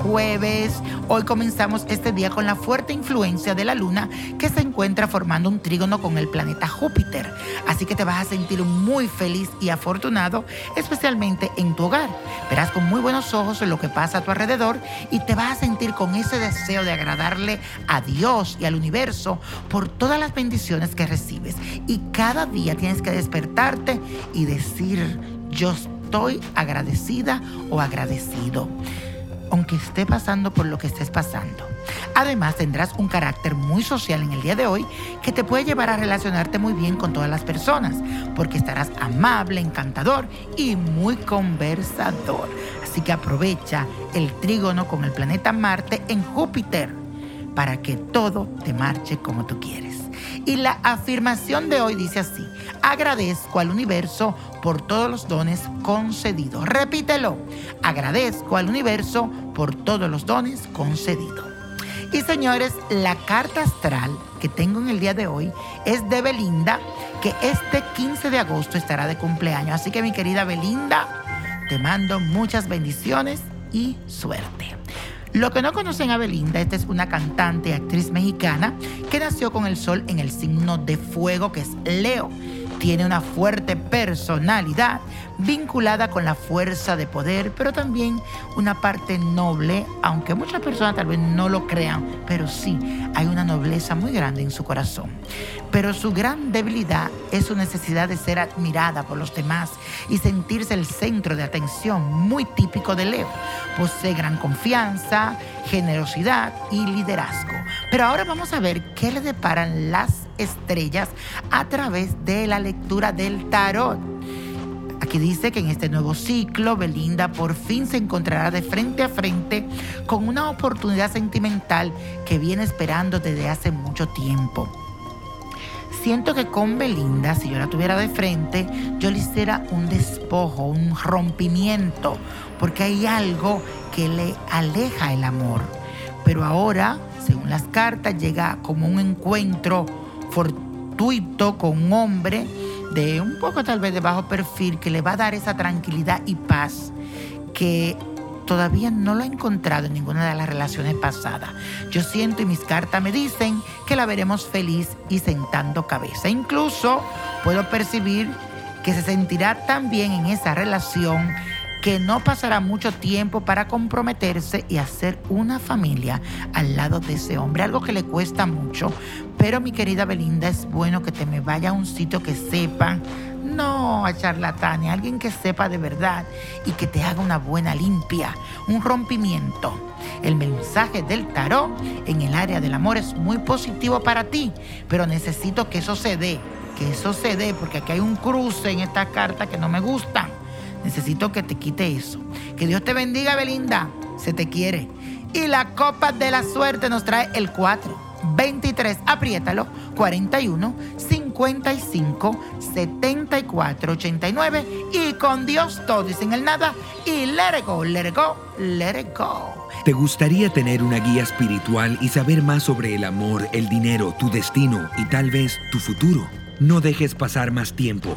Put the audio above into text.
Aries, hoy comenzamos este día con la fuerte influencia de la luna que se encuentra formando un trígono con el planeta Júpiter. Así que te vas a sentir muy feliz y afortunado, especialmente en tu hogar. Verás con muy buenos ojos lo que pasa a tu alrededor y te vas a sentir con ese deseo de agradarle a Dios y al universo por todas las bendiciones que recibes. Y cada día tienes que despertarte y decir, yo estoy agradecida o agradecido aunque esté pasando por lo que estés pasando. Además, tendrás un carácter muy social en el día de hoy que te puede llevar a relacionarte muy bien con todas las personas, porque estarás amable, encantador y muy conversador. Así que aprovecha el trígono con el planeta Marte en Júpiter para que todo te marche como tú quieres. Y la afirmación de hoy dice así, agradezco al universo por todos los dones concedidos. Repítelo, agradezco al universo por todos los dones concedidos. Y señores, la carta astral que tengo en el día de hoy es de Belinda, que este 15 de agosto estará de cumpleaños. Así que mi querida Belinda, te mando muchas bendiciones y suerte. Lo que no conocen a Belinda, esta es una cantante y actriz mexicana que nació con el sol en el signo de fuego que es Leo tiene una fuerte personalidad vinculada con la fuerza de poder, pero también una parte noble, aunque muchas personas tal vez no lo crean, pero sí hay una nobleza muy grande en su corazón. Pero su gran debilidad es su necesidad de ser admirada por los demás y sentirse el centro de atención, muy típico de Leo. Posee gran confianza, generosidad y liderazgo. Pero ahora vamos a ver qué le deparan las estrellas a través de la lectura del tarot. Aquí dice que en este nuevo ciclo Belinda por fin se encontrará de frente a frente con una oportunidad sentimental que viene esperando desde hace mucho tiempo. Siento que con Belinda, si yo la tuviera de frente, yo le hiciera un despojo, un rompimiento, porque hay algo que le aleja el amor. Pero ahora, según las cartas, llega como un encuentro fortuito con un hombre de un poco tal vez de bajo perfil que le va a dar esa tranquilidad y paz que todavía no lo he encontrado en ninguna de las relaciones pasadas. Yo siento y mis cartas me dicen que la veremos feliz y sentando cabeza. Incluso puedo percibir que se sentirá tan bien en esa relación que no pasará mucho tiempo para comprometerse y hacer una familia al lado de ese hombre, algo que le cuesta mucho. Pero mi querida Belinda, es bueno que te me vaya a un sitio que sepan, no a charlatanes, alguien que sepa de verdad y que te haga una buena limpia, un rompimiento. El mensaje del tarot en el área del amor es muy positivo para ti, pero necesito que eso se dé, que eso se dé, porque aquí hay un cruce en esta carta que no me gusta. Necesito que te quite eso. Que Dios te bendiga, Belinda. Se te quiere. Y la copa de la suerte nos trae el 4. 23, apriétalo, 41, 55, 74, 89 y con Dios todo y sin el nada y let it go, let it go, let it go. ¿Te gustaría tener una guía espiritual y saber más sobre el amor, el dinero, tu destino y tal vez tu futuro? No dejes pasar más tiempo.